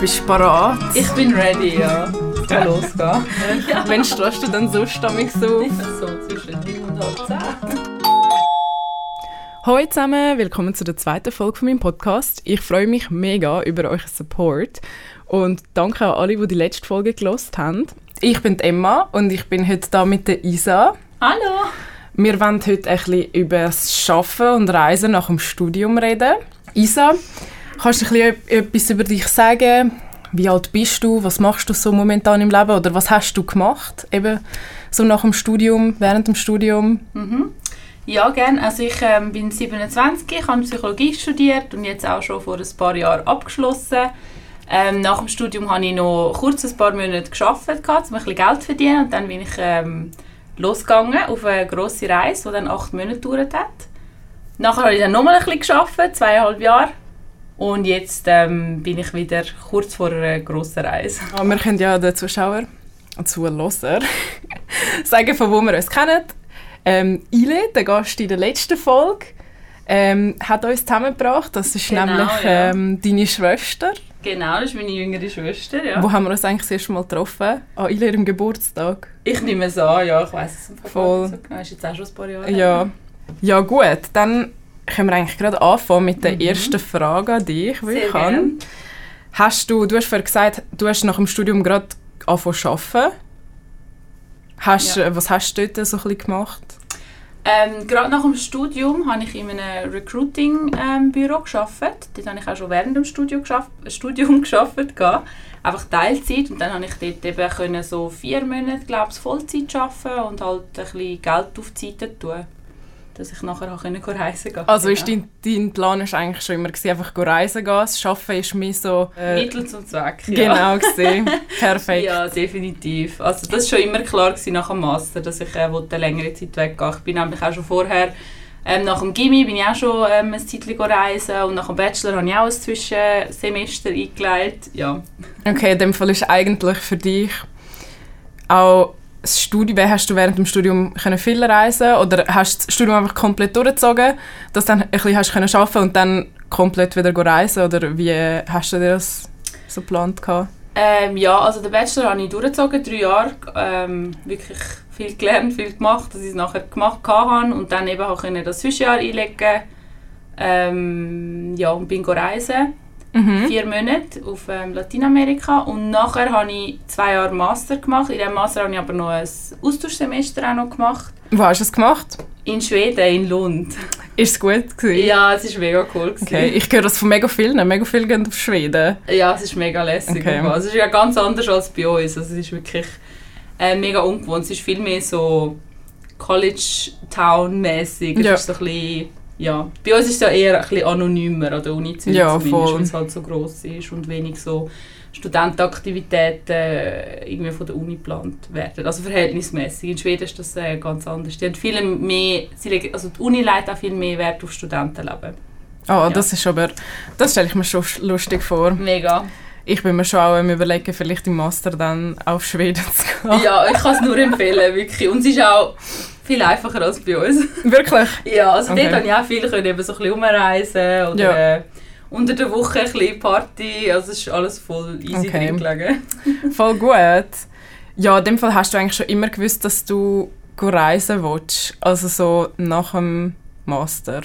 Bist du parat? Ich bin ready, ja. Kann losgehen. ja. Wenn stehst du dann so stammig so? So zwischen 9 und halb 10. Hallo zusammen, willkommen zu der zweiten Folge von meinem Podcast. Ich freue mich mega über euren Support und danke an alle, die die letzte Folge gelost haben. Ich bin Emma und ich bin heute da mit der Isa. Hallo. Wir wollen heute ein bisschen über das Arbeiten und Reisen nach dem Studium reden. Isa, kannst du ein bisschen etwas über dich sagen? Wie alt bist du? Was machst du so momentan im Leben? Oder was hast du gemacht? Eben so nach dem Studium, während dem Studium? Mhm. Ja, gerne. Also ich ähm, bin 27, ich habe Psychologie studiert und jetzt auch schon vor ein paar Jahren abgeschlossen. Ähm, nach dem Studium habe ich noch kurz ein paar Monate gearbeitet, um ein bisschen Geld zu verdienen. Und dann bin ich ähm, losgegangen auf eine grosse Reise, die dann acht Monate gedauert hat. Nachher habe ich dann nochmal ein bisschen gearbeitet, zweieinhalb Jahre. Und jetzt ähm, bin ich wieder kurz vor einer grossen Reise. Ja, wir können ja den Zuschauern und Zuhörer sagen, von wo wir uns kennen. Ähm, Ile, der Gast in der letzten Folge, ähm, hat uns zusammengebracht. Das ist genau, nämlich ähm, ja. deine Schwester. Genau, das ist meine jüngere Schwester, ja. Wo haben wir uns eigentlich das erste Mal getroffen? An ihrem Geburtstag. Ich nehme es an, ja, ich weiß es Voll. So genau. ist jetzt auch schon ein paar Jahre Ja. Ja gut, dann können wir eigentlich gerade anfangen mit der mhm. ersten Frage an dich, die ich habe. Hast du, du hast vorhin gesagt, du hast nach dem Studium gerade angefangen zu arbeiten. Hast, ja. Was hast du dort so ein bisschen gemacht? Ähm, gerade nach dem Studium habe ich in einem Recruiting-Büro ähm, gearbeitet. Dort habe ich auch schon während dem Studium geschafft, Studium gearbeitet. Einfach Teilzeit. Und dann habe ich dort eben können so vier Monate, glaube ich, Vollzeit arbeiten und halt ein bisschen Geld auf die Seite tun dass ich nachher auch reisen konnte. Also genau. ist dein, dein Plan ist eigentlich schon immer gewesen, einfach reisen gehen. Das Arbeiten ist mehr so... Äh, Mittel zum Zweck, ja. Genau, gesehen. Perfekt. Ja, definitiv. Also das war schon immer klar gewesen nach dem Master, dass ich äh, eine längere Zeit weggehen Ich bin nämlich auch schon vorher... Ähm, nach dem Gimmi bin ich auch schon ähm, ein Zeitchen reisen und nach dem Bachelor habe ich auch ein Zwischensemester eingelegt. Ja. Okay, in dem Fall ist eigentlich für dich auch das Studium, hast du während dem Studium können viel reisen oder hast du das Studium einfach komplett durchgezogen, dass du dann ein bisschen hast können arbeiten und dann komplett wieder reisen oder wie hast du dir das so geplant Ähm, ja, also den Bachelor habe ich durchgezogen, drei Jahre, ähm, wirklich viel gelernt, viel gemacht, dass ich es nachher gemacht habe und dann eben auch das Zwischenjahr einlegen ähm, ja, und bin reisen mhm. vier Monate auf ähm, Lateinamerika und nachher habe ich zwei Jahre Master gemacht. In diesem Master habe ich aber noch ein Austauschsemester auch noch gemacht. Wo hast du es gemacht? In Schweden, in Lund. Ist es gut gewesen? Ja, es war mega cool. Gewesen. Okay, ich höre das von mega vielen. Mega viele gehen auf Schweden. Ja, es ist mega lässig. Okay. Es ist ja ganz anders als bei uns. Also es ist wirklich äh, mega ungewohnt. Es ist viel mehr so College-Town-mäßig. Es ja. ist so ein bisschen ja, bei uns ist es ja eher ein bisschen anonymer an der Uni Zürich ja, weil es halt so gross ist und wenig so Studentenaktivitäten äh, irgendwie von der Uni geplant werden. Also verhältnismäßig. In Schweden ist das äh, ganz anders. Die haben viel mehr, also die Uni legt auch viel mehr Wert auf Studentenleben. Oh, ja. das ist aber, das stelle ich mir schon lustig vor. Mega. Ich bin mir schon auch am überlegen, vielleicht im Master dann auf Schweden zu gehen. Ja, ich kann es nur empfehlen, wirklich. Und es ist auch viel einfacher als bei uns. Wirklich? ja, also okay. dort konnte ich auch viel können, eben so ein bisschen umreisen oder ja. äh, unter der Woche ein bisschen Party. Also es ist alles voll easy okay. drin gelegen. voll gut. Ja, in dem Fall hast du eigentlich schon immer gewusst, dass du reisen willst. Also so nach dem Master.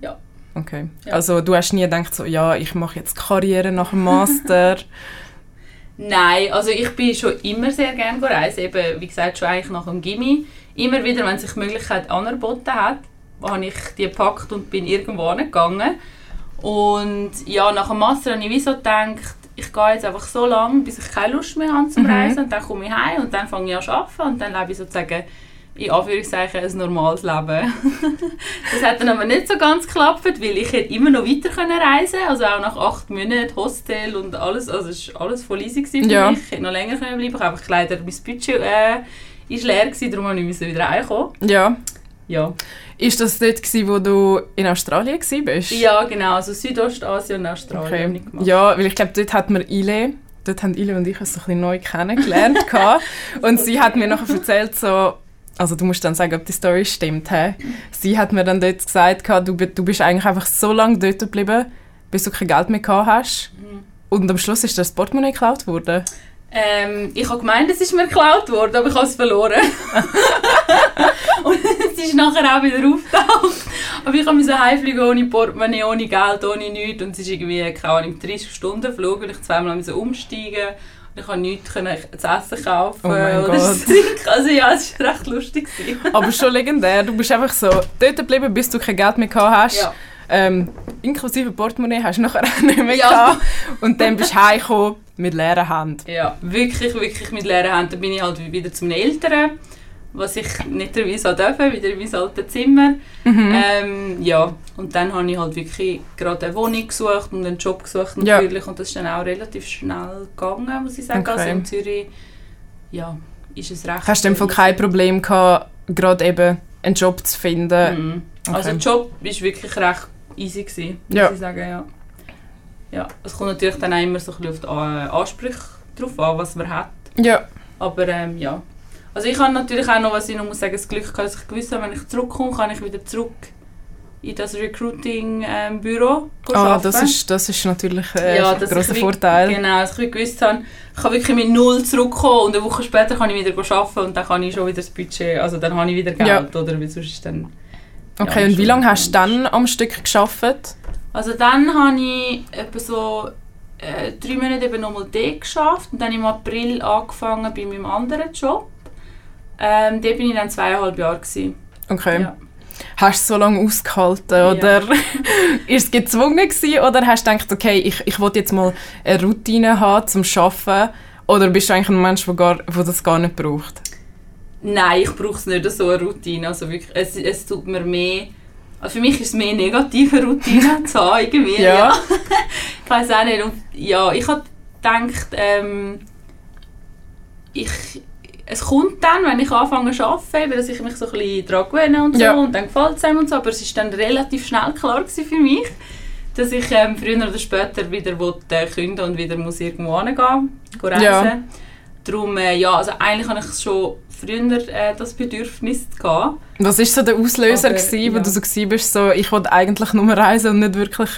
Ja. Okay. Ja. Also du hast nie gedacht so, ja, ich mache jetzt Karriere nach dem Master. Nein, also ich bin schon immer sehr gerne reisen. Eben, wie gesagt, schon eigentlich nach dem Gimmi immer wieder, wenn sich die Möglichkeit angeboten hat, habe ich die gepackt und bin irgendwo gegangen. Und ja, nach dem Master habe ich wie so gedacht, ich gehe jetzt einfach so lange, bis ich keine Lust mehr habe zum mhm. Reisen und dann komme ich heim und dann fange ich an zu arbeiten und dann lebe ich sozusagen in Anführungszeichen ein normales Leben. das hat dann aber nicht so ganz geklappt, weil ich hätte immer noch weiter können reisen also auch nach acht Monaten Hostel und alles, also es war alles voll easy für ja. mich. Ich hätte noch länger können bleiben, ich habe einfach leider mein Budget äh, ist leer gewesen, darum musste ich wieder reinkommen. Ja. Ja. Ist das dort, gewesen, wo du in Australien warst? Ja, genau. Also Südostasien und Australien okay. Ja, weil ich glaube, dort hat man Ile, dort haben Ile und ich uns so ein bisschen neu kennengelernt. und sie hat mir nachher erzählt, so, also du musst dann sagen, ob die Story stimmt. He? Sie hat mir dann dort gesagt, du, du bist eigentlich einfach so lange dort geblieben, bis du kein Geld mehr gehabt hast. Mhm. Und am Schluss ist das Portemonnaie geklaut worden? Ähm, ich habe gemeint, es ist mir geklaut worden, aber ich habe es verloren. und es ist nachher auch wieder aufgetaucht. Aber ich musste heimfliegen ohne Portemonnaie, ohne Geld, ohne nichts. Und es ist irgendwie, keine Ahnung, 30 Stunden Flug und ich zweimal musste umsteigen. Und ich konnte nichts können zu essen kaufen Oh oder zu trinken. Also ja, es war recht lustig. Aber schon legendär. Du bist einfach so dort geblieben, bis du kein Geld mehr gehabt hast. Ja. Ähm, inklusive Portemonnaie hast du nachher auch nicht mehr Ja. gehabt. Und dann bist du heimgekommen mit leeren Händen. Ja, wirklich, wirklich mit leeren Händen bin ich halt wieder zum Eltern, was ich nicht auch dürfen, wieder in mein altes Zimmer. Mhm. Ähm, ja, und dann habe ich halt wirklich gerade eine Wohnung gesucht und einen Job gesucht Ja. natürlich und das ist dann auch relativ schnell gegangen, muss ich sagen. Okay. Also in Zürich, ja, ist es recht... Hast du dem Fall kein Problem gehabt, gerade eben einen Job zu finden? Mhm. Okay. Also der Job war wirklich recht easy, gewesen, muss Ja. ich sagen, ja. Ja, es kommt natürlich dann auch immer so ein bisschen auf die Ansprüche drauf an, was man hat. Ja. Aber ähm, ja. Also ich habe natürlich auch noch, was ich noch muss sagen, das Glück gehabt, dass ich gewusst habe, wenn ich zurückkomme, kann ich wieder zurück in das Recruiting-Büro Ah, das ist, das ist natürlich äh, Ja, ein wie- Vorteil. Genau, dass ich gewusst habe, ich kann wirklich mit null zurückkommen und eine Woche später kann ich wieder arbeiten und dann kann ich schon wieder das Budget, also dann habe ich wieder Geld, Ja. oder? Weil sonst ist dann... Okay, Ja, und wie lange hast du dann am Stück geschafft? Also dann habe ich etwa so äh, drei Monate eben nochmal dort geschafft und dann im April angefangen bei meinem anderen Job. Ähm, dort bin ich dann zweieinhalb Jahre. Gewesen. Okay. Ja. Hast du so lange ausgehalten oder ist es gezwungen gewesen, oder hast du gedacht, okay, ich, ich will jetzt mal eine Routine haben zum Arbeiten oder bist du eigentlich ein Mensch, der, gar, der das gar nicht braucht? Nein, ich brauche es nicht so eine Routine. Also wirklich, es, es tut mir mehr... Also für mich ist es mehr negative Routine zu haben, irgendwie. Ja. ich weiß auch nicht. Und ja, ich habe gedacht, ähm, ich, es kommt dann, wenn ich anfange zu arbeiten, dass ich mich so ein bisschen daran gewöhne und so Ja. und dann gefällt es einem und so. Aber es ist dann relativ schnell klar für mich, dass ich ähm, früher oder später wieder wollte, äh, kündigen und wieder muss irgendwo hingehen, gehen reisen. Ja. Darum, äh, ja, also eigentlich hatte ich schon früher äh, das Bedürfnis gehabt. Was war so der Auslöser, Aber, gewesen, wo ja. du so bist, so, ich wollte eigentlich nur reisen und nicht wirklich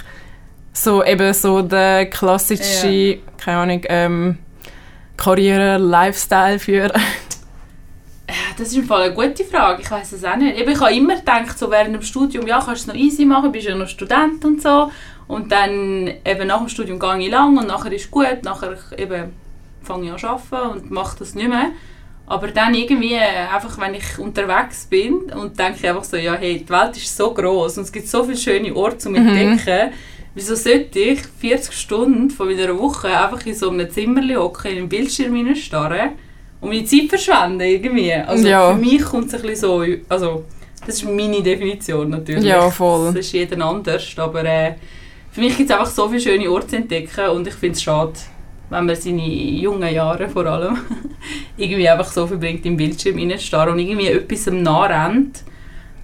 so eben so der klassische, keine Ahnung, ähm, Karriere-Lifestyle führen? Ja, Das ist im Fall eine gute Frage. Ich weiß es auch nicht. Eben, Ich habe immer gedacht, so während dem Studium, ja, kannst du es noch easy machen, bist ja noch Student und so. Und dann eben nach dem Studium gehe ich lang und nachher ist gut. Nachher eben fange ich an zu arbeiten und mache das nicht mehr. Aber dann irgendwie, äh, einfach wenn ich unterwegs bin und denke einfach so, ja, hey, die Welt ist so groß und es gibt so viele schöne Orte zum Mhm. Entdecken. Wieso sollte ich 40 Stunden von meiner Woche einfach in so einem Zimmer hocken, in den Bildschirm hineinstarren und meine Zeit verschwenden irgendwie? Also Ja. für mich kommt es ein bisschen so, also das ist meine Definition natürlich. Ja, voll. Das ist jeden anders, aber äh, für mich gibt es einfach so viele schöne Orte zu entdecken und ich finde es schade, wenn man seine jungen Jahre vor allem irgendwie einfach so verbringt im Bildschirm hineinstarren und irgendwie etwas am nachrennt,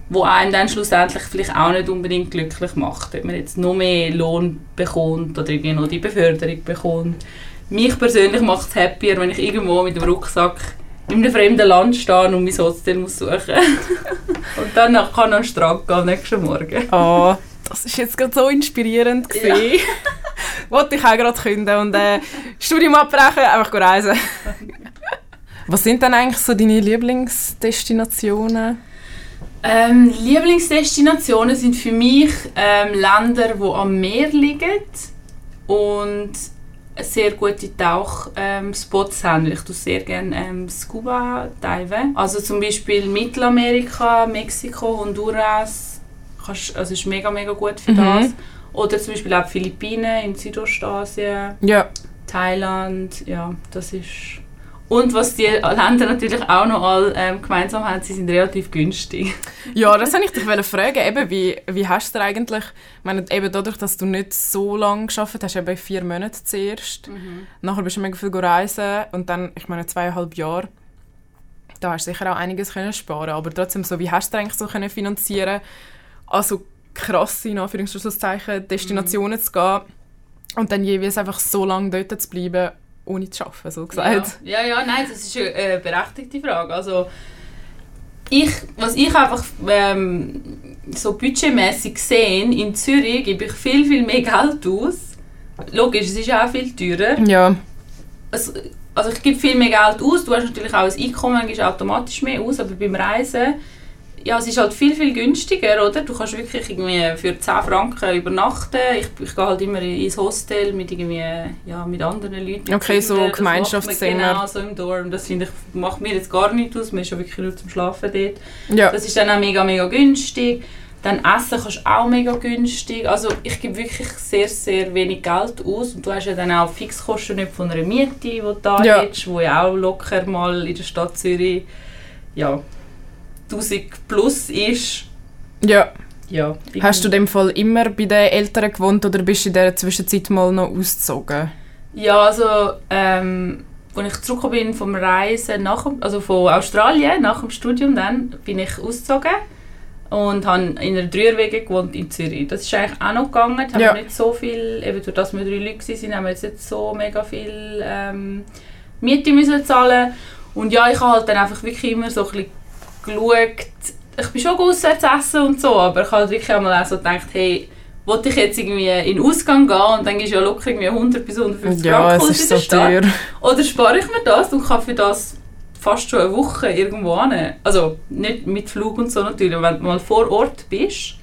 wo einen dann schlussendlich vielleicht auch nicht unbedingt glücklich macht. Ob man jetzt noch mehr Lohn bekommt oder irgendwie noch die Beförderung bekommt. Mich persönlich macht es happier, wenn ich irgendwo mit dem Rucksack in einem fremden Land stehe und mein Hotel muss suchen Und dann kann ich an den Strand gehen am nächsten Morgen. Oh, das ist jetzt gerade so inspirierend gewesen. Wollte ich auch gerade künden und äh, Studium abbrechen, einfach reisen. Was sind denn eigentlich so deine Lieblingsdestinationen? Ähm, Lieblingsdestinationen sind für mich ähm, Länder, die am Meer liegen und sehr gute Tauchspots ähm, haben. weil Ich tue sehr gerne ähm, Scuba diven. Also zum Beispiel Mittelamerika, Mexiko, Honduras. Kannst, also ist mega mega gut für Mhm. das. Oder zum Beispiel auch die Philippinen in Südostasien, Ja, Thailand. Ja, das ist und was die Länder natürlich auch noch all ähm, gemeinsam haben, sie sind relativ günstig. ja das wollte ich dich fragen. Eben, wie, wie hast du eigentlich, ich meine, eben dadurch, dass du nicht so lange gearbeitet hast, eben vier Monate zuerst, nachher bist du mega viel reisen und dann, ich meine, zweieinhalb Jahre, da hast du sicher auch einiges können sparen aber trotzdem, so, wie hast du eigentlich so können finanzieren also krasse, in Anführungszeichen, Destinationen zu gehen und dann jeweils einfach so lange dort zu bleiben, ohne zu arbeiten, so gesagt. Ja, ja, ja, nein, das ist eine äh, berechtigte Frage. Also, ich, was ich einfach ähm, so budgetmäßig sehe, in Zürich gebe ich viel, viel mehr Geld aus logisch, es ist auch viel teurer. Ja, Es, also ich gebe viel mehr Geld aus, du hast natürlich auch ein Einkommen, gibst automatisch mehr aus, aber beim Reisen, ja, es ist halt viel, viel günstiger, oder? Du kannst wirklich irgendwie für 10 Franken übernachten. Ich, ich gehe halt immer ins Hostel mit irgendwie, ja, mit anderen Leuten. mit Okay, so Kindern. Das Gemeinschaftszimmer. Genau, so im Dorm. Das finde ich, macht mir jetzt gar nicht aus, man ist ja wirklich nur zum Schlafen dort. ja. Das ist dann auch mega, mega günstig. Dann Essen kannst du auch mega günstig. Also ich gebe wirklich sehr, sehr wenig Geld aus. Und du hast ja dann auch Fixkosten nicht von einer Miete, die du da Ja. hättest, wo ja auch locker mal in der Stadt Zürich ja, 1000 plus ist. ja. Ja, Hast du in dem Fall immer bei den Eltern gewohnt oder bist du in dieser Zwischenzeit mal noch ausgezogen? Ja, also ähm, als ich zurückgekommen bin vom Reisen, nach, also von Australien, nach dem Studium dann, bin ich ausgezogen und habe in einer Dreierwege gewohnt in Zürich. Das ist eigentlich auch noch gegangen, da haben Ja. wir nicht so viel, eben durch das wir drei Leute waren, haben wir jetzt nicht so mega viel ähm, Miete müssen zahlen und ja, ich habe halt dann einfach wirklich immer so ein bisschen geschaut, ich bin schon auswärts essen und so, aber ich habe wirklich einmal auch so gedacht, hey, wollte ich jetzt irgendwie in den Ausgang gehen und dann ist ja locker irgendwie 100 bis 150 Ja, Franken es ist in so teuer. Oder spare ich mir das und kann für das fast schon eine Woche irgendwo hin. Also nicht mit Flug und so natürlich, wenn du mal vor Ort bist,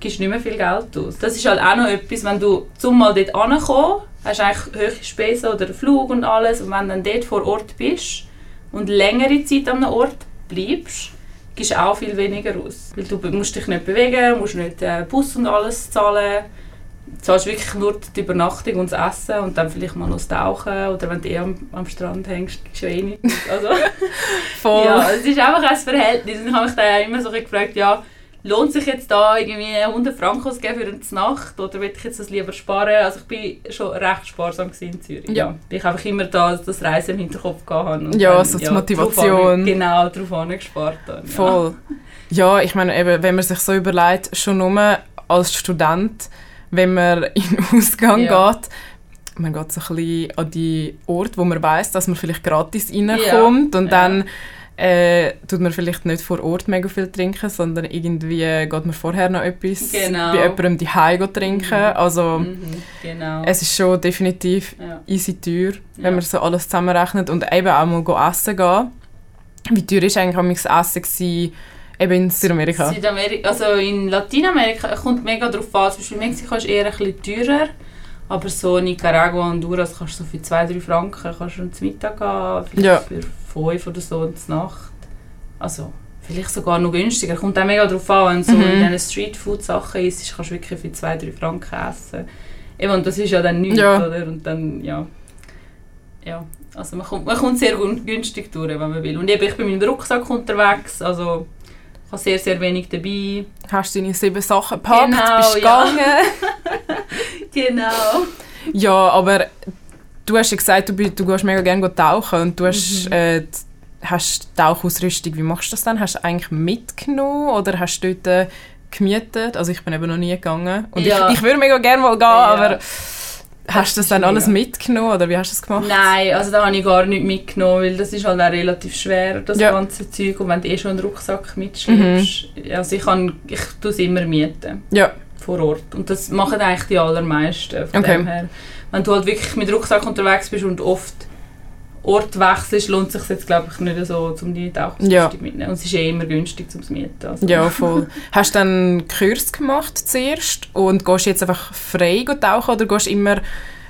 gibst du nicht mehr viel Geld aus. Das ist halt auch noch etwas, wenn du zum mal dort ankommen, hast du eigentlich hohe Spesen oder Flug und alles und wenn du dann dort vor Ort bist und längere Zeit an einem Ort bleibst, gibst auch viel weniger aus. Weil du musst dich nicht bewegen, musst nicht äh, Bus und alles zahlen. Du zahlst wirklich nur die Übernachtung und das Essen und dann vielleicht mal noch das Tauchen oder wenn du eh am, am Strand hängst, du eh nicht. Also, Voll. ja, es ist einfach ein Verhältnis. Und ich habe mich dann auch immer so gefragt, ja, lohnt sich jetzt da irgendwie 100 Franken auszugeben für eine Nacht oder will ich jetzt das lieber sparen? Also ich bin schon recht sparsam in Zürich. Ja. Weil ich einfach immer da das Reisen im Hinterkopf gehabt und Ja, so die drauf Motivation. an- Genau, darauf angespart habe. Ja. Voll. Ja, ich meine, eben, wenn man sich so überlegt, schon nur als Student, wenn man in den Ausgang Ja. geht, man geht so ein bisschen an die Orte, wo man weiß, dass man vielleicht gratis reinkommt und Ja. dann äh, tut man vielleicht nicht vor Ort mega viel trinken, sondern irgendwie geht man vorher noch etwas Genau. bei jemandem die trinken. Mhm. Also Mhm, genau. es ist schon definitiv ja. easy teuer, wenn Ja. man so alles zusammenrechnet und eben auch mal essen gehen. Wie teuer war eigentlich am Essen gewesen, eben in Südamerika? Südamerika, also in Lateinamerika kommt mega drauf an. Zum Beispiel Mexiko ist eher ein bisschen teurer. Aber so Nicaragua und Honduras kannst du so für 2-3 Franken kannst du zum Mittag gehen, vielleicht Ja. für 5 oder so und zur Nacht. Also vielleicht sogar noch günstiger. Kommt auch mega drauf an, wenn du so Mhm. in diesen Streetfood-Sachen isst, kannst du wirklich für 2-3 Franken essen. Eben, und das ist ja dann nichts, Ja. oder? Und dann, ja. Ja, also man kommt, man kommt sehr günstig durch, wenn man will. Und eben, ich bin mit dem Rucksack unterwegs, also ich habe sehr, sehr wenig dabei. Hast du deine sieben Sachen gepackt, Genau, bist ja. gegangen? Genau. ja, aber du hast ja gesagt, du, du gehst mega gerne tauchen und du hast, Mhm. äh, hast Tauchausrüstung. Wie machst du das dann? Hast du eigentlich mitgenommen oder hast du dort äh, gemietet? Also ich bin eben noch nie gegangen und Ja. ich, ich würde mega gerne mal gehen, Ja. aber hast du das dann alles mitgenommen oder wie hast du das gemacht? Nein, also da habe ich gar nicht mitgenommen, weil das ist halt auch relativ schwer, das Ja. ganze Zeug. Und wenn du eh schon einen Rucksack mitschleppst, Mhm. also ich, kann, ich tue es immer mieten, Ja, vor Ort. Und das machen eigentlich die allermeisten von Okay. dem her. Wenn du halt wirklich mit Rucksack unterwegs bist und oft Ort wechselst, lohnt es sich jetzt glaube ich nicht so, um die Tauchausrüstung Ja. mitzunehmen. Und es ist eh immer günstig zum Mieten. Also. ja, voll. hast du dann einen Kurs gemacht zuerst und gehst jetzt einfach frei tauchen oder gehst du immer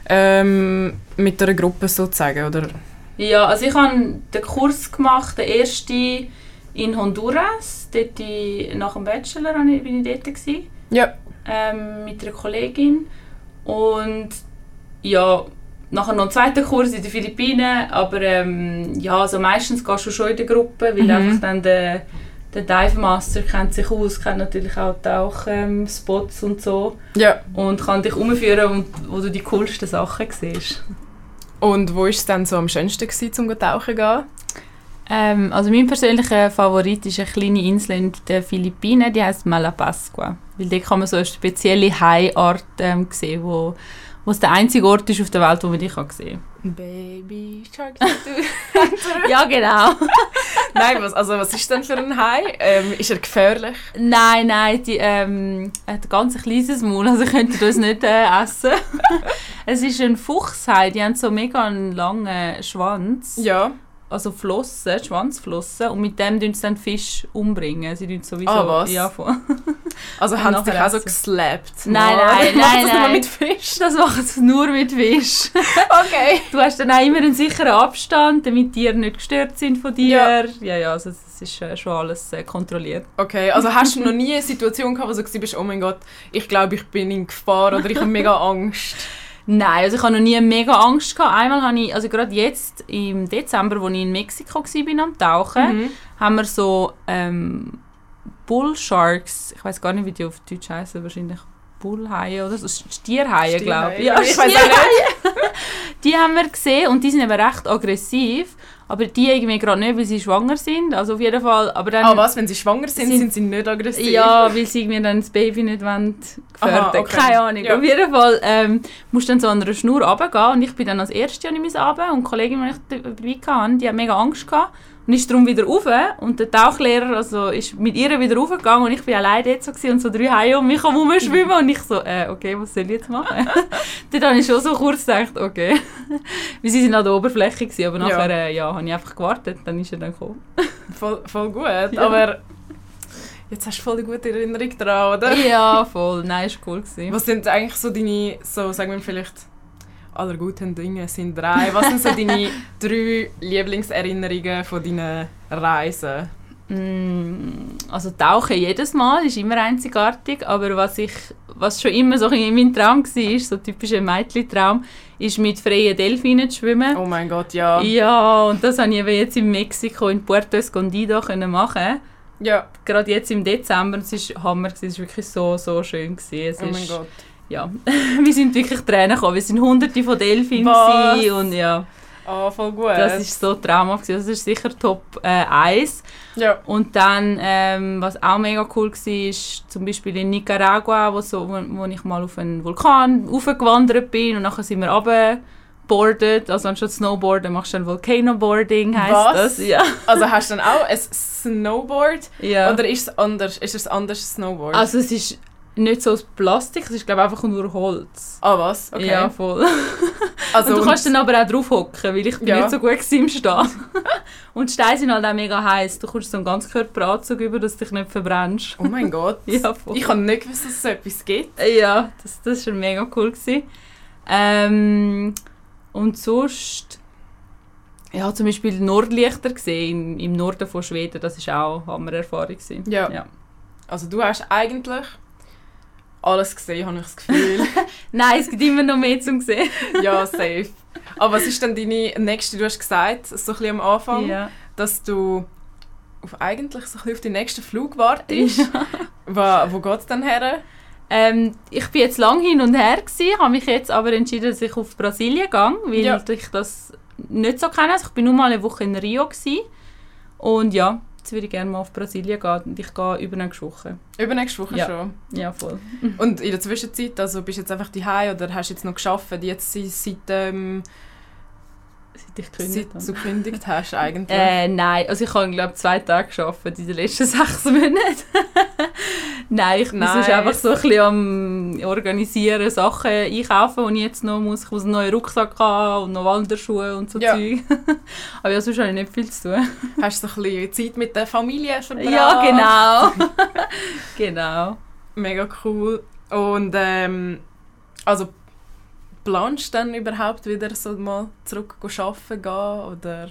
ähm, mit einer Gruppe sozusagen? Oder? Ja, also ich habe den Kurs gemacht, den ersten in Honduras. Dort in, nach dem Bachelor ich- bin ich dort. Gewesen, Ja, ähm, mit einer Kollegin. Und ja, nachher noch einen zweiten Kurs in den Philippinen. Aber ähm, ja, also meistens gehst du schon in der Gruppe, weil Mhm. einfach dann der, der Dive Master kennt sich aus, kennt natürlich auch Tauchspots ähm, Spots und so. ja. Und kann dich umführen, und, wo du die coolsten Sachen siehst. Und wo war es dann so am schönsten gewesen, zum tauchen zu gehen? Ähm, also mein persönlicher Favorit ist eine kleine Insel in den Philippinen, die heißt Malapascua. Weil dort kann man so eine spezielle Haiart ähm, sehen, wo, was der einzige Ort ist auf der Welt, wo man dich sehen kann. Baby Shark. Ja, genau. Nein, was, also was ist denn für ein Hai? Ähm, ist er gefährlich? nein, nein, die ähm, hat ein ganz kleines Maul, also könnt ihr das nicht äh, essen. es ist ein Fuchshai, die haben so mega einen langen Schwanz. Ja. Also Flossen, Schwanzflossen und mit dem tun sie dann Fisch umbringen. Sie tun sowieso Ah, was? ja voll. Also haben sie dich auch so geslappt? Nein, nein, nein, das nur nein. mit Fisch? Das machen sie nur mit Fisch. Okay. Du hast dann auch immer einen sicheren Abstand, damit die Tiere nicht gestört sind von dir. Ja, ja, also es ist äh, schon alles äh, kontrolliert. Okay, also hast du noch nie eine Situation gehabt, wo du so bist, oh mein Gott, ich glaube, ich bin in Gefahr oder ich habe mega Angst? Nein, also ich habe noch nie mega Angst gehabt. Einmal habe ich, also gerade jetzt im Dezember, als ich in Mexiko war am Tauchen, Mhm. haben wir so ähm, Bull Sharks, ich weiß gar nicht, wie die auf Deutsch heißen, wahrscheinlich Bullhaie oder so, Stierhaie, glaube ich. ich weiß auch nicht. Die haben wir gesehen und die sind eben recht aggressiv, aber die irgendwie gerade nicht, weil sie schwanger sind, also auf jeden Fall, aber dann... Ah, was, wenn sie schwanger sind, Sind- sind, sie nicht aggressiv? Ja, weil sie irgendwie dann das Baby nicht wollen gefährden Aha, okay. Keine Ahnung. Ja. Auf jeden Fall ähm, musst du dann so an einer Schnur runtergehen und ich bin dann als Erste an mich runter und die Kollegin, die ich dabei hatte, die hat mega Angst gehabt und ist darum wieder rauf und der Tauchlehrer also, ist mit ihr wieder raufgegangen und ich bin allein dort so gewesen und so drei Haie um mich herum schwimmen und ich so, äh, okay, was soll ich jetzt machen? Dort habe ich schon so kurz gedacht, okay. Sie sind an der Oberfläche gewesen, aber Ja. nachher ja. Äh, ja, habe ich einfach gewartet, dann ist er dann gekommen. Voll, voll gut, aber jetzt hast du voll die gute Erinnerung daran, oder? Ja, voll. Nein, ist cool gewesen. Was sind eigentlich so deine, so sagen wir vielleicht, aller guten Dinge sind drei. Was sind so deine drei Lieblingserinnerungen von deinen Reisen? Mm, Also Tauchen jedes Mal ist immer einzigartig, aber was ich, was schon immer so ein mein Traum war, so typischer Mädchentraum, ist mit freien Delfinen zu schwimmen. Oh mein Gott, ja. Ja, und das habe ich jetzt in Mexiko, in Puerto Escondido können machen. Ja, Gerade jetzt im Dezember, es war Hammer, es war wirklich so, so schön. Gewesen. Es oh mein Gott. Ja, wir sind wirklich Tränen gekommen, wir sind hunderte von Delfinen und ja, Ah, voll gut. das ist so traumhaft, gewesen. das ist sicher Top äh, 1. ja. Und dann, ähm, was auch mega cool war, ist zum Beispiel in Nicaragua, wo, so, wo, wo ich mal auf einen Vulkan raufgewandert bin und nachher sind wir runtergeboardet. Also anstatt Snowboarden machst du dann Volcanoboarding, heisst Was? das. Ja. Also hast du dann auch ein Snowboard? ja. Oder ist es anders? Ist es ein anderes Snowboard? Also es ist nicht so aus Plastik, es ist glaube einfach nur Holz. ah, was? Okay. Ja, voll. also, und du kannst dann aber auch drauf hocken, weil ich bin Ja. nicht so gut im Stehen. und die Steine sind halt auch mega heiß. Du kommst so einen Ganzkörperanzug über, dass du dich nicht verbrennst. Oh mein Gott. Ja, voll. Ich habe nicht gewusst, dass es so etwas gibt. Ja, das, das war mega cool. Gewesen. Ähm, und sonst, ja, zum Beispiel Nordlichter gesehen im, im Norden von Schweden, das war auch eine Hammererfahrung. Ja. ja. Also du hast eigentlich alles gesehen, habe ich das Gefühl. Nein, es gibt immer noch mehr zum sehen. ja, safe. Aber was ist denn deine nächste, du hast gesagt, so ein bisschen am Anfang, Ja. dass du auf eigentlich so ein bisschen auf den nächsten Flug wartest. Wo, wo geht es dann her? Ähm, ich bin jetzt lang hin und her gewesen, habe mich jetzt aber entschieden, dass ich auf Brasilien gehe, weil Ja. ich das nicht so kenne. Also ich bin nur mal eine Woche in Rio gewesen. und ja, jetzt würde ich gerne mal auf Brasilien gehen und ich gehe übernächste Woche. Übernächste Woche Ja. schon. Ja, voll. Und in der Zwischenzeit, also bist du jetzt einfach daheim oder hast du jetzt noch geschafft, jetzt seit, seit, ähm, Seit ich gekündigt seit du gekündigt hast eigentlich? Äh, nein, also ich habe glaube zwei Tage gearbeitet in den letzten sechs Monaten. nein, ich Nice. einfach so ein bisschen am organisieren, Sachen einkaufen, die ich jetzt noch muss. Ich muss einen neuen Rucksack haben und noch Wanderschuhe und so Ja. Zeug. Aber ja, sonst habe ich nicht viel zu tun. Hast du so ein bisschen Zeit mit der Familie verbracht? Ja, genau. genau. Mega cool. Und ähm, also planst du dann überhaupt wieder so mal zurück arbeiten gehen oder?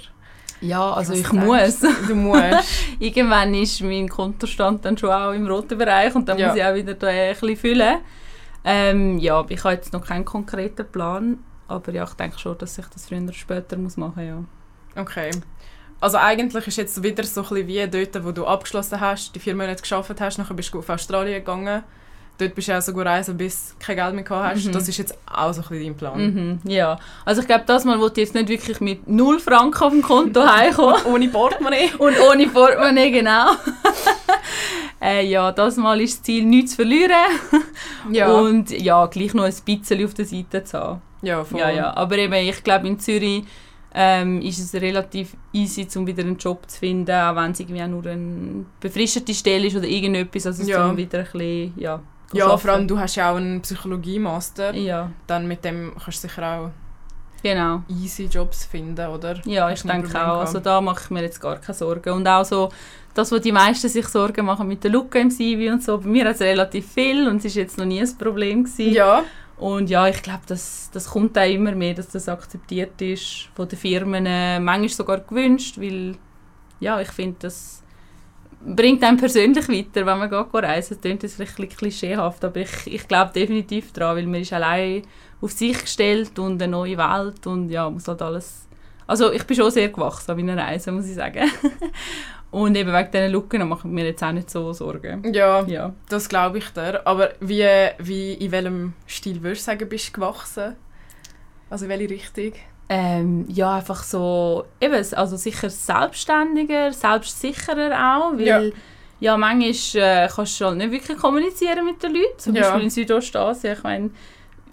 Ja, also ich muss. Du musst. Irgendwann ist mein Kontostand dann schon auch im roten Bereich und dann Ja. muss ich auch wieder da ein bisschen füllen. Ähm, ja, ich habe jetzt noch keinen konkreten Plan, aber ja, ich denke schon, dass ich das früher oder später muss machen ja. Okay. Also eigentlich ist jetzt wieder so ein bisschen wie dort, wo du abgeschlossen hast, die vier Monate geschafft hast, nachher bist du auf Australien gegangen. Dort bist du auch so gut reisen, bis du kein Geld mehr gehabt hast. Mhm. Das ist jetzt auch so ein bisschen dein Plan. Mhm, ja. Also ich glaube, das Mal wollte ich jetzt nicht wirklich mit 0 Franken auf dem Konto heimkommen. Ohne Portemonnaie. Und ohne Portemonnaie, genau. Äh, ja, das Mal ist das Ziel, nichts zu verlieren. Ja, Und ja, gleich noch ein bisschen auf der Seite zu haben. ja, voll. Ja, ja. Aber eben, ich glaube, in Zürich ähm, ist es relativ easy, um wieder einen Job zu finden, auch wenn es irgendwie auch nur eine befristete Stelle ist oder irgendetwas. Also Ja. zum wieder ein bisschen, ja, Ja, arbeiten. vor allem du hast ja auch einen Psychologie-Master. Ja, Dann mit dem kannst du sicher auch genau. easy Jobs finden, oder? Ja, ich denke Probleme auch. Also da mache ich mir jetzt gar keine Sorgen. Und auch so, das, was die meisten sich Sorgen machen mit der Lücke im CV und so, bei mir hat es relativ viel und es ist jetzt noch nie ein Problem gewesen. Ja, Und ja, ich glaube, das, das kommt auch immer mehr, dass das akzeptiert ist von den Firmen. Äh, manchmal sogar gewünscht, weil ja, ich finde, das bringt einem persönlich weiter, wenn man geht reisen. Das klingt jetzt ein bisschen klischeehaft, aber ich, ich glaube definitiv daran, weil man ist allein auf sich gestellt und eine neue Welt und ja, muss halt alles... Also ich bin schon sehr gewachsen bei einer Reise, muss ich sagen. und eben wegen diesen Lücken mache ich mir jetzt auch nicht so Sorgen. ja, Ja. das glaube ich dir. Aber wie, wie, in welchem Stil würdest du sagen, bist du gewachsen? Also in welche Richtung? Ähm, ja, einfach so, eben, also sicher selbstständiger, selbstsicherer auch, weil Ja. ja, manchmal äh, kannst du halt nicht wirklich kommunizieren mit den Leuten, zum Ja. Beispiel in Südostasien. Ich meine,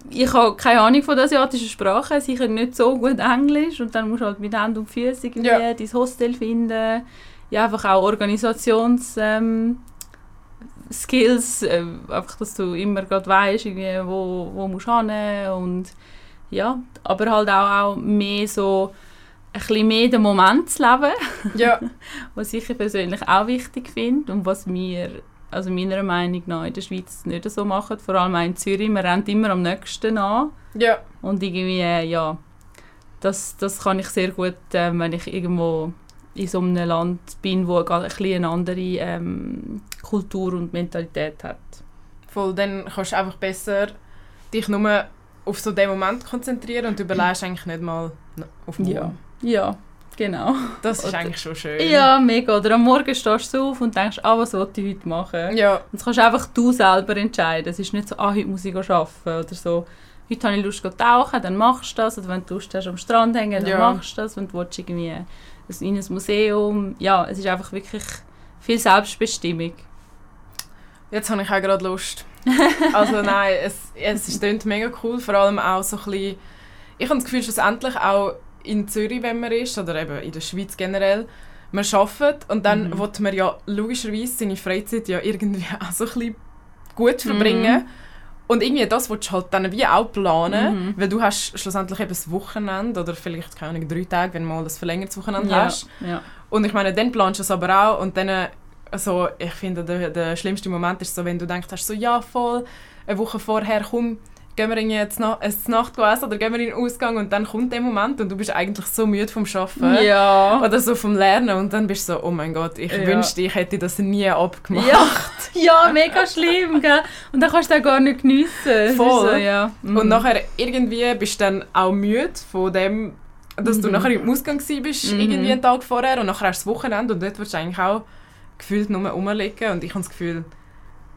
ich habe keine Ahnung von der asiatischen Sprache, sicher nicht so gut Englisch und dann musst du halt mit Händen und Füßen irgendwie Ja. dein Hostel finden. Ja, einfach auch Organisations... Ähm, Skills, äh, einfach, dass du immer gerade weißt, irgendwie, wo, wo musst du hin und ja, aber halt auch, auch mehr so ein bisschen mehr den Moment zu leben, Ja, was ich persönlich auch wichtig finde und was wir, also meiner Meinung nach in der Schweiz nicht so machen, vor allem in Zürich, man rennt immer am nächsten an ja, und irgendwie, äh, ja, das, das kann ich sehr gut, ähm, wenn ich irgendwo in so einem Land bin, wo ein bisschen eine andere ähm, Kultur und Mentalität hat. voll. Dann kannst du einfach besser dich nur auf so den Moment konzentrieren und überlegst eigentlich nicht mal auf morgen. Ja. Ja, genau. Das ist eigentlich schon schön. Ja, mega. Oder am Morgen stehst du auf und denkst, ah, was will ich heute machen? Ja, Und das kannst einfach du selber entscheiden. Es ist nicht so, ah, heute muss ich arbeiten oder so. Heute habe ich Lust zu tauchen, dann machst du das. Oder wenn du Lust hast, am Strand hängen, dann Ja. machst du das. Wenn du willst, irgendwie in ein Museum. Ja, es ist einfach wirklich viel Selbstbestimmung. jetzt habe ich auch gerade Lust. Also nein, es, es ist- klingt mega cool, vor allem auch so ein bisschen, ich habe das Gefühl, schlussendlich auch in Zürich, wenn man ist, oder eben in der Schweiz generell, man arbeitet und dann Mhm. will man ja logischerweise seine Freizeit ja irgendwie auch so ein bisschen gut verbringen. Und irgendwie das willst du halt dann wie auch planen, Mhm. weil du hast schlussendlich eben das Wochenende oder vielleicht, keine Ahnung, drei Tage, wenn du mal das verlängertes Wochenende Ja, hast. ja. Und ich meine, dann planst du es aber auch und dann, also ich finde, der, der schlimmste Moment ist so, wenn du denkst, hast so, ja voll, eine Woche vorher, komm, gehen wir irgendwie jetzt nach, eine Nacht essen oder gehen wir in den Ausgang und dann kommt der Moment und du bist eigentlich so müde vom Arbeiten. Ja. Oder so vom Lernen und dann bist du so, oh mein Gott, ich Ja. wünschte, ich hätte das nie abgemacht. Ja, ja, mega schlimm, gell? Und dann kannst du das gar nicht geniessen. Voll. So, ja. Mhm. Und nachher irgendwie bist du dann auch müde von dem, dass du Mhm. nachher im Ausgang warst, bist, Mhm. irgendwie einen Tag vorher und nachher hast du das Wochenende und dort wirst du eigentlich auch gefühlt nur rumliegen und ich habe das Gefühl,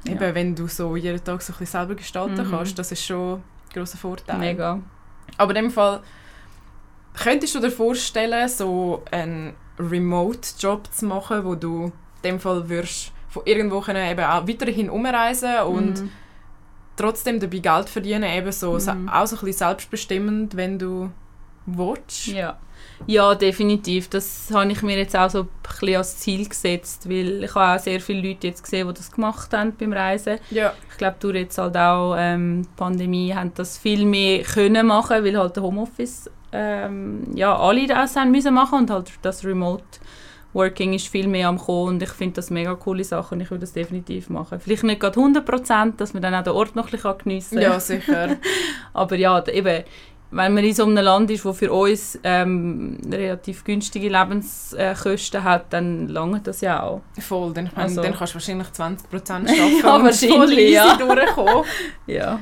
Ja. eben, wenn du so jeden Tag so ein bisschen selber gestalten Mhm. kannst, das ist schon ein grosser Vorteil. Mega. Aber in dem Fall, könntest du dir vorstellen, so einen Remote-Job zu machen, wo du in dem Fall würdest von irgendwo können eben auch weiterhin umreisen und Mhm. trotzdem dabei Geld verdienen, eben so, Mhm. auch so ein bisschen selbstbestimmend, wenn du willst. Ja. Ja, definitiv. Das habe ich mir jetzt auch so ein bisschen als Ziel gesetzt, weil ich habe auch sehr viele Leute jetzt gesehen, die das gemacht haben beim Reisen. Ja, Ich glaube, durch jetzt halt auch ähm, die Pandemie haben das viel mehr können machen, weil halt der Homeoffice ähm, ja alle das haben müssen machen und halt das Remote Working ist viel mehr am kommen und ich finde das mega coole Sache und ich würde das definitiv machen. Vielleicht nicht gerade 100%, dass man dann auch den Ort noch ein bisschen geniessen kann. ja sicher. Aber ja, eben, wenn man in so einem Land ist, wo für uns ähm, relativ günstige Lebenskosten hat, dann langt das ja auch. Voll, dann, meine, Also- dann kannst du wahrscheinlich 20% arbeiten Ja, und wahrscheinlich, voll easy ja. durchkommen. Ja.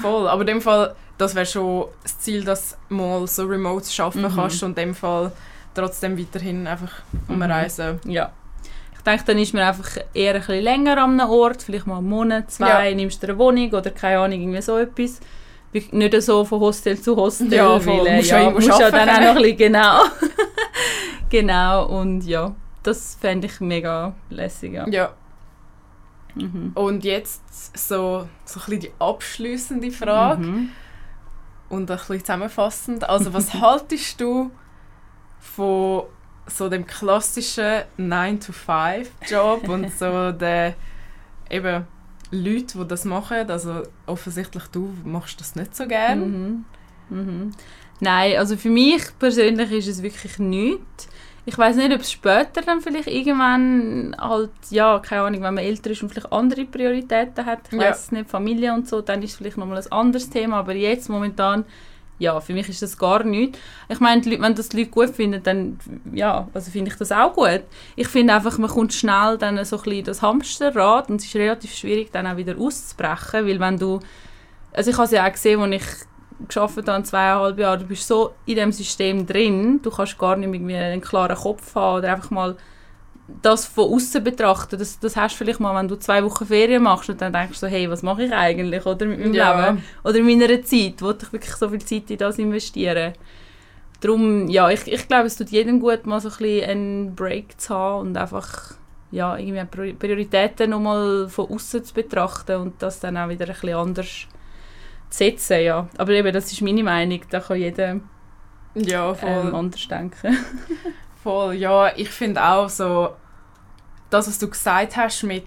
Voll, aber in dem Fall, das wäre schon das Ziel, dass du mal so remote arbeiten Mhm. kannst und in dem Fall trotzdem weiterhin einfach Mhm. umreisen. Ja. Ich denke, dann ist man einfach eher ein bisschen länger an einem Ort, vielleicht mal einen Monat, zwei, nimmst du eine Wohnung oder keine Ahnung, irgendwie so etwas. Nicht so von Hostel zu Hostel, Ja, voll. weil äh, Musst ja ja, musst ja dann auch noch ein bisschen, genau. genau, und ja, das fände ich mega lässig, ja. Ja. Mhm. Und jetzt so, so ein bisschen die abschließende Frage mhm. und ein bisschen zusammenfassend. Also was haltest du von so dem klassischen 9-to-5-Job und so der eben Leute, die das machen, also offensichtlich du machst das nicht so gerne. Mhm. Mhm. Nein, also für mich persönlich ist es wirklich nichts. Ich weiß nicht, ob es später dann vielleicht irgendwann halt, ja, keine Ahnung, wenn man älter ist und vielleicht andere Prioritäten hat, ich ja. weiß nicht, Familie und so, dann ist es vielleicht nochmal ein anderes Thema, aber jetzt momentan, ja, für mich ist das gar nichts. Ich meine, wenn das die Leute gut finden, dann, ja, also finde ich das auch gut. Ich finde einfach, man kommt schnell dann so ein das Hamsterrad und es ist relativ schwierig, dann auch wieder auszubrechen, weil wenn du, also ich habe es ja auch gesehen, als ich geschafft habe, zweieinhalb Jahre, du bist so in dem System drin, du kannst gar nicht mehr einen klaren Kopf haben oder einfach mal das von außen betrachten. Das, das hast du vielleicht mal, wenn du zwei Wochen Ferien machst und dann denkst du so, hey, was mache ich eigentlich oder mit meinem ja. Leben oder in meiner Zeit, wo ich wirklich so viel Zeit in das investieren? Darum, ja, ich, ich glaube, es tut jedem gut, mal so ein bisschen einen Break zu haben und einfach ja, irgendwie Prioritäten nochmal von außen zu betrachten und das dann auch wieder ein bisschen anders setzen, ja. Aber eben, das ist meine Meinung, da kann jeder ja, voll. Ähm, anders denken. voll, ja, ich finde auch so, das, was du gesagt hast mit,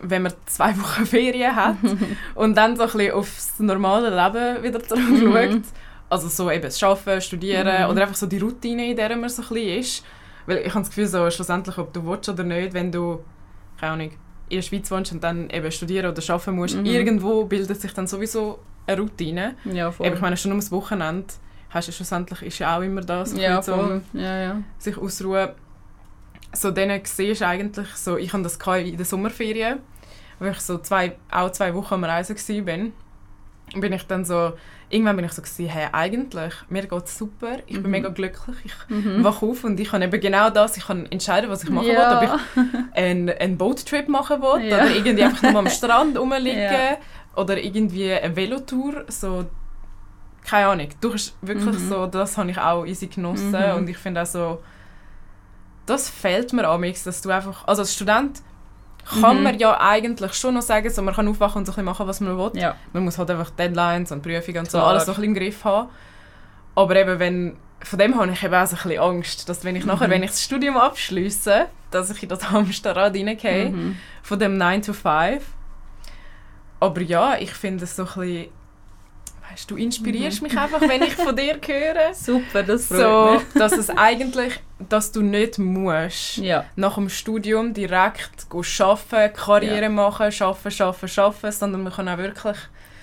wenn man zwei Wochen Ferien hat und dann so ein bisschen aufs normale Leben wieder zurückschaut, mhm. also so eben das Arbeiten, Studieren mhm. oder einfach so die Routine, in der man so ein bisschen ist, weil ich habe das Gefühl, so, schlussendlich, ob du willst oder nicht, wenn du, keine Ahnung, in der Schweiz wohnst und dann eben studieren oder arbeiten musst, mhm. irgendwo bildet sich dann sowieso eine Routine. Ja, voll. Eben, ich meine, schon ums Wochenende hast du schlussendlich ist ja auch immer das, ja, voll. Ja, ja. sich ausruhen. So dann siehst eigentlich, so, ich hatte das in der Sommerferien, wo ich so zwei, auch zwei Wochen am Reisen war, bin ich dann so, irgendwann bin ich so gewesen, hey, eigentlich, mir geht es super, ich mhm. bin mega glücklich, ich mhm. wache auf und ich kann eben genau das, ich kann entscheiden, was ich machen ja. will, ob ich einen, einen Boattrip machen will ja. oder irgendwie einfach nur am Strand rumliegen ja. oder irgendwie eine Velotour, so, keine Ahnung, du hast wirklich mhm. so, das habe ich auch easy genossen mhm. und ich finde auch so, das fehlt mir auch dass du einfach, also als Student kann mhm. man ja eigentlich schon noch sagen, so, man kann aufwachen und so ein machen, was man will. Ja. Man muss halt einfach Deadlines und Prüfungen und so Klar. alles so ein bisschen im Griff haben. Aber eben, wenn, von dem habe ich eben auch so ein bisschen Angst, dass wenn ich mhm. nachher, wenn ich das Studium abschließe, dass ich in das Hamsterrad reingehe, mhm. von dem 9 to 5. Aber ja, ich finde es so ein bisschen weißt, du inspirierst mhm. mich einfach, wenn ich von dir höre. Super, das freut so, mich. dass es eigentlich, dass du nicht musst, ja. nach dem Studium direkt arbeiten, Karriere ja. machen, arbeiten, arbeiten, arbeiten, sondern man kann auch wirklich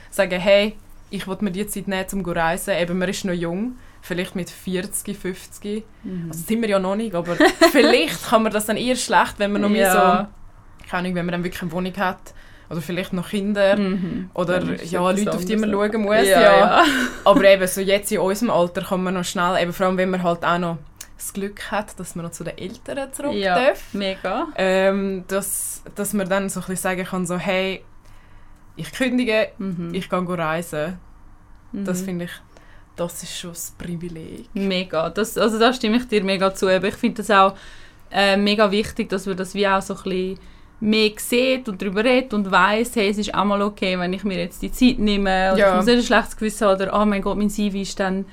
sagen, hey, ich will mir die Zeit nehmen, um zu reisen. Eben, man ist noch jung, vielleicht mit 40, 50. Mhm. Also sind wir ja noch nicht, aber vielleicht kann man das dann eher schlecht, wenn man noch ja. mehr so, keine Ahnung, wenn man dann wirklich eine Wohnung hat oder vielleicht noch Kinder mhm. oder ja, Leute, auf die man schauen muss. Ja, ja. ja. Aber eben so jetzt in unserem Alter kann man noch schnell, eben vor allem wenn man halt auch noch das Glück hat, dass man noch zu den Eltern zurück ja, darf. mega. Ähm, dass, dass man dann so ein bisschen sagen kann, so hey, ich kündige, mhm. ich gehe reisen. Mhm. Das finde ich, das ist schon das Privileg. Mega, das, also da stimme ich dir mega zu. Aber ich finde das auch äh, mega wichtig, dass wir das wie auch so ein bisschen mehr sieht und darüber redet und weiß, hey, es ist auch mal okay, wenn ich mir jetzt die Zeit nehme oder ja. ich muss nicht ein schlechtes Gewissen haben oder oh mein Gott, mein CV ist dann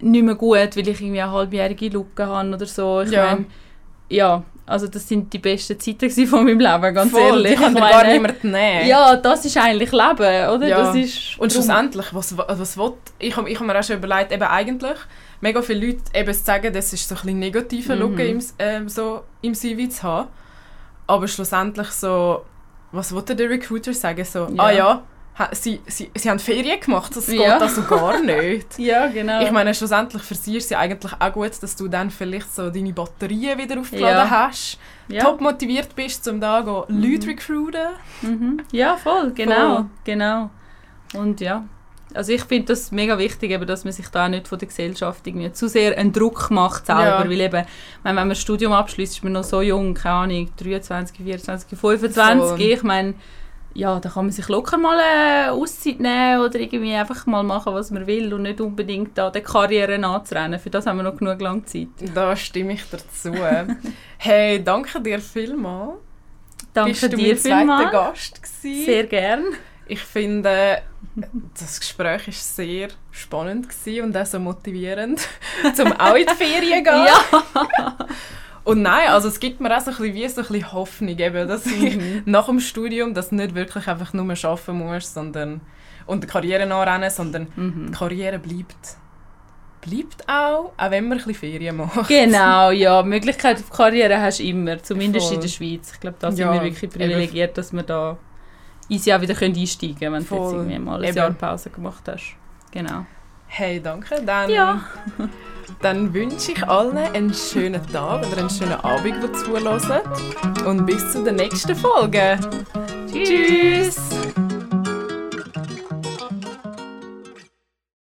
nicht mehr gut, weil ich irgendwie eine halbjährige Lücke habe oder so. Ich ja. Mein, ja, also das sind die besten Zeiten von meinem Leben, ganz Voll, ehrlich. Die kann ich gar niemand nehmen. Ja, das ist eigentlich Leben, oder? Ja. Das ist und schlussendlich, was, was will, ich habe ich hab mir auch schon überlegt, eben eigentlich, mega viele Leute eben sagen, das ist so ein bisschen negativer mhm. Look im, äh, so im CV zu haben. Aber schlussendlich so, was wollte der Recruiter sagen? So, ja. ah ja, sie, sie, sie haben Ferien gemacht, das geht ja. also gar nicht. ja, genau. Ich meine, schlussendlich für sie ist es ja eigentlich auch gut, dass du dann vielleicht so deine Batterien wieder aufgeladen ja. hast, ja. top motiviert bist, um da go mhm. Leute recruiten. Mhm. Ja, voll, genau, voll. genau. Und ja, also ich finde das mega wichtig, eben, dass man sich da nicht von der Gesellschaft irgendwie zu sehr einen Druck macht selber, ja. weil eben, wenn man ein Studium abschließt, ist man noch so jung, keine Ahnung, 23, 24, 25, so. ich meine, ja, da kann man sich locker mal eine Auszeit nehmen oder irgendwie einfach mal machen, was man will und nicht unbedingt da der Karriere anzurennen. Für das haben wir noch genug lange Zeit. Da stimme ich dazu. hey, danke dir vielmals. Danke bist du dir mein zweiter vielmals. Gast gewesen. Sehr gern. Ich finde, das Gespräch war sehr spannend und auch so motivierend, um auch in die Ferien zu gehen. Ja. Und nein, also es gibt mir auch so ein bisschen, wie so ein bisschen Hoffnung, eben, dass ich nach dem Studium das nicht wirklich einfach nur arbeiten muss, sondern und die Karriere nachrennen, sondern Mhm. die Karriere bleibt. Bleibt auch, auch wenn man ein bisschen Ferien macht. Genau, ja. Die Möglichkeit auf Karriere hast du immer, zumindest Voll. in der Schweiz. Ich glaube, da sind Ja, wir wirklich privilegiert, dass wir da easy auch wieder einsteigen können, wenn du jetzt Voll. irgendwie mal ein Eben. Jahr Pause gemacht hast. Genau. Hey, danke. Dann, Ja. dann wünsche ich allen einen schönen Tag oder einen schönen Abend, die zuhören. Und bis zu der nächsten Folge. Tschüss.